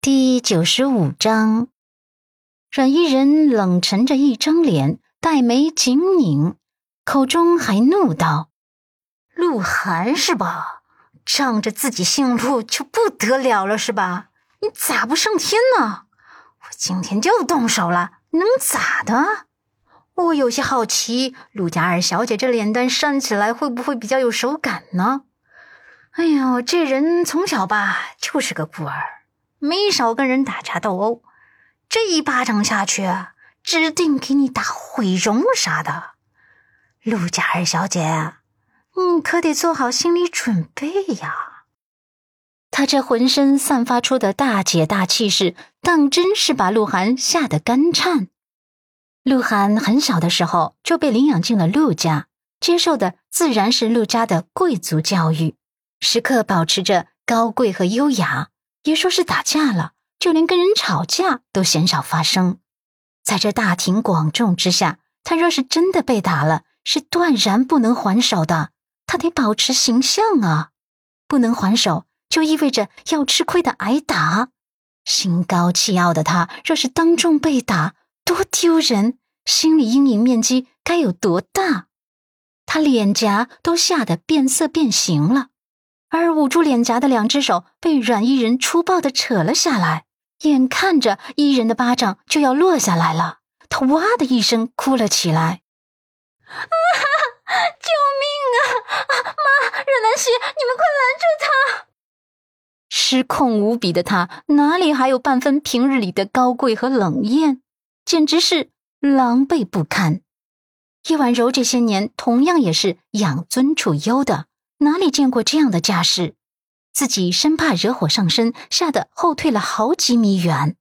第九十五章，阮依人冷沉着一张脸，黛眉紧拧，口中还怒道：“鹿晗是吧？仗着自己姓陆就不得了了是吧？你咋不上天呢？我今天就动手了，能咋的？我有些好奇，陆家二小姐这脸蛋扇起来会不会比较有手感呢？哎呦，这人从小吧就是个孤儿。”没少跟人打架斗殴，这一巴掌下去，指定给你打毁容啥的。陆家二小姐，你可得做好心理准备呀！他这浑身散发出的大姐大气势，当真是把鹿晗吓得肝颤。鹿晗很小的时候就被领养进了陆家，接受的自然是陆家的贵族教育，时刻保持着高贵和优雅。别说是打架了，就连跟人吵架都鲜少发生。在这大庭广众之下，他若是真的被打了，是断然不能还手的。他得保持形象啊，不能还手，就意味着要吃亏的挨打。心高气傲的他，若是当众被打，多丢人！心理阴影面积该有多大？他脸颊都吓得变色变形了。而捂住脸颊的两只手被阮伊人粗暴的扯了下来，眼看着伊人的巴掌就要落下来了，他哇的一声哭了起来：“啊！救命啊！妈，阮南希，你们快拦住他！”失控无比的他哪里还有半分平日里的高贵和冷艳，简直是狼狈不堪。叶婉柔这些年同样也是养尊处优的。哪里见过这样的架势？自己生怕惹火上身，吓得后退了好几米远。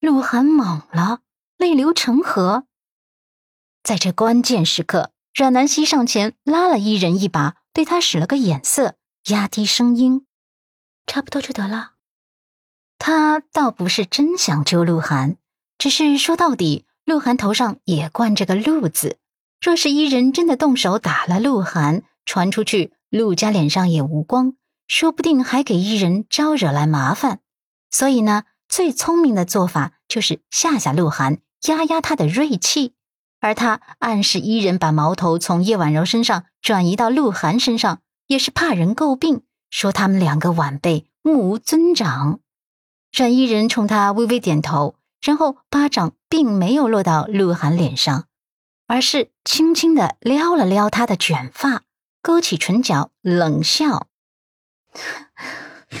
鹿晗懵了，泪流成河。在这关键时刻，阮南希上前拉了伊人一把，对他使了个眼色，压低声音：“差不多就得了。”他倒不是真想救鹿晗，只是说到底，鹿晗头上也冠着个“鹿”字。若是伊人真的动手打了鹿晗，传出去。陆家脸上也无光，说不定还给伊人招惹来麻烦。所以呢，最聪明的做法就是吓吓鹿晗，压压他的锐气。而他暗示伊人把矛头从叶婉柔身上转移到鹿晗身上，也是怕人诟病，说他们两个晚辈目无尊长。阮伊人冲他微微点头，然后巴掌并没有落到鹿晗脸上，而是轻轻的撩了撩他的卷发。勾起唇角，冷笑：“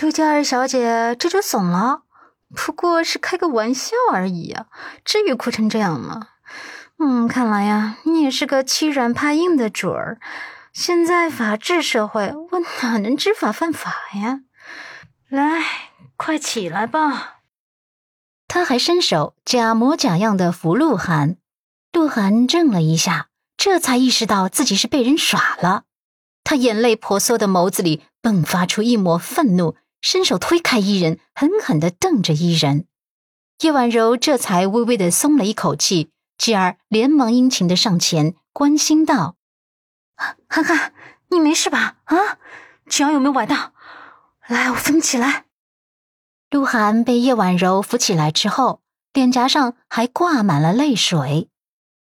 陆家二小姐这就怂了，不过是开个玩笑而已啊，至于哭成这样吗？嗯，看来呀，你也是个欺软怕硬的主儿。现在法治社会，我哪能知法犯法呀？来，快起来吧。”他还伸手假模假样的扶鹿晗，鹿晗怔了一下，这才意识到自己是被人耍了。他眼泪婆娑的眸子里迸发出一抹愤怒，伸手推开伊人，狠狠地瞪着伊人。叶婉柔这才微微的松了一口气，继而连忙殷勤的上前关心道：“涵涵，你没事吧？啊，脚有没有崴到？来，我扶你起来。”鹿晗被叶婉柔扶起来之后，脸颊上还挂满了泪水。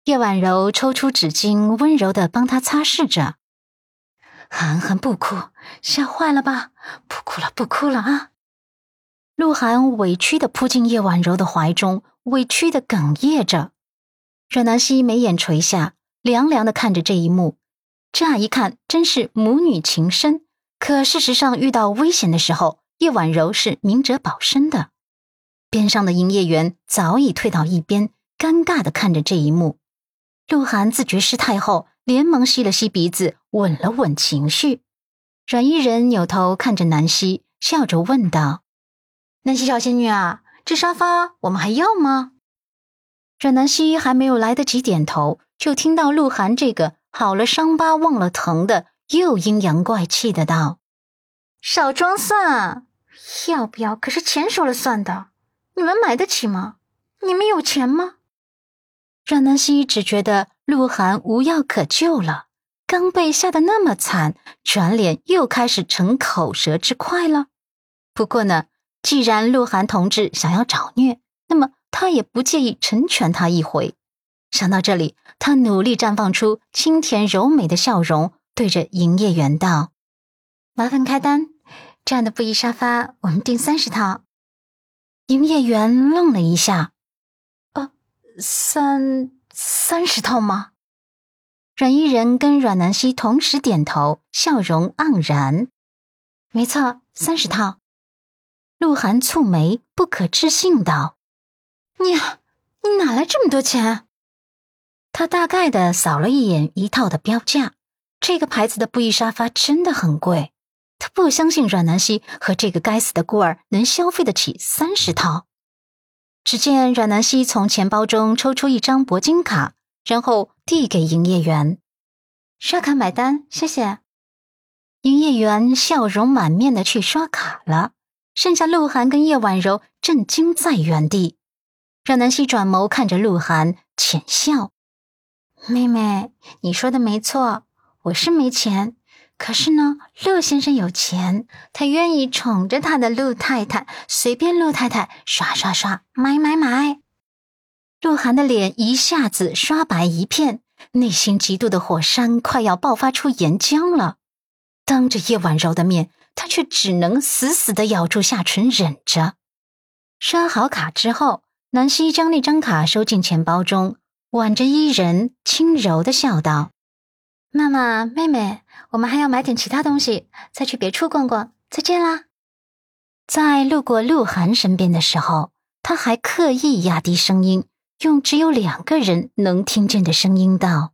叶婉柔抽出纸巾，温柔的帮他擦拭着。涵涵不哭，吓坏了吧？不哭了，不哭了啊！鹿晗委屈的扑进叶婉柔的怀中，委屈的哽咽着。阮南希眉眼垂下，凉凉的看着这一幕。乍一看，真是母女情深。可事实上，遇到危险的时候，叶婉柔是明哲保身的。边上的营业员早已退到一边，尴尬的看着这一幕。鹿晗自觉失态后。连忙吸了吸鼻子，稳了稳情绪。阮依人扭头看着南希，笑着问道：“南希小仙女啊，这沙发我们还要吗？”阮南希还没有来得及点头，就听到鹿晗这个好了伤疤忘了疼的，又阴阳怪气的道：“少装蒜，要不要可是钱说了算的。你们买得起吗？你们有钱吗？”阮南希只觉得。鹿晗无药可救了，刚被吓得那么惨，转脸又开始逞口舌之快了。不过呢，既然鹿晗同志想要找虐，那么他也不介意成全他一回。想到这里，他努力绽放出清甜柔美的笑容，对着营业员道：“麻烦开单，这样的布艺沙发我们订三十套。”营业员愣了一下：“呃，三三十套吗？”阮依人跟阮南希同时点头，笑容盎然：“没错，三十套。”鹿晗蹙眉，不可置信道：“你你哪来这么多钱？”他大概的扫了一眼一套的标价，这个牌子的布艺沙发真的很贵。他不相信阮南希和这个该死的孤儿能消费得起三十套。只见阮南希从钱包中抽出一张铂金卡，然后递给营业员：“刷卡买单，谢谢。”营业员笑容满面的去刷卡了，剩下鹿晗跟叶婉柔震惊在原地。阮南希转眸看着鹿晗，浅笑。妹妹，你说的没错，我是没钱。可是呢，陆先生有钱，他愿意宠着他的陆太太，随便陆太太刷刷刷，买买买。鹿晗的脸一下子刷白一片，内心极度的火山快要爆发出岩浆了。当着叶婉柔的面，他却只能死死的咬住下唇忍着。刷好卡之后，南希将那张卡收进钱包中。挽着伊人，轻柔的笑道：“妈妈，妹妹，我们还要买点其他东西，再去别处逛逛。再见啦！”在路过鹿晗身边的时候，他还刻意压低声音，用只有两个人能听见的声音道：“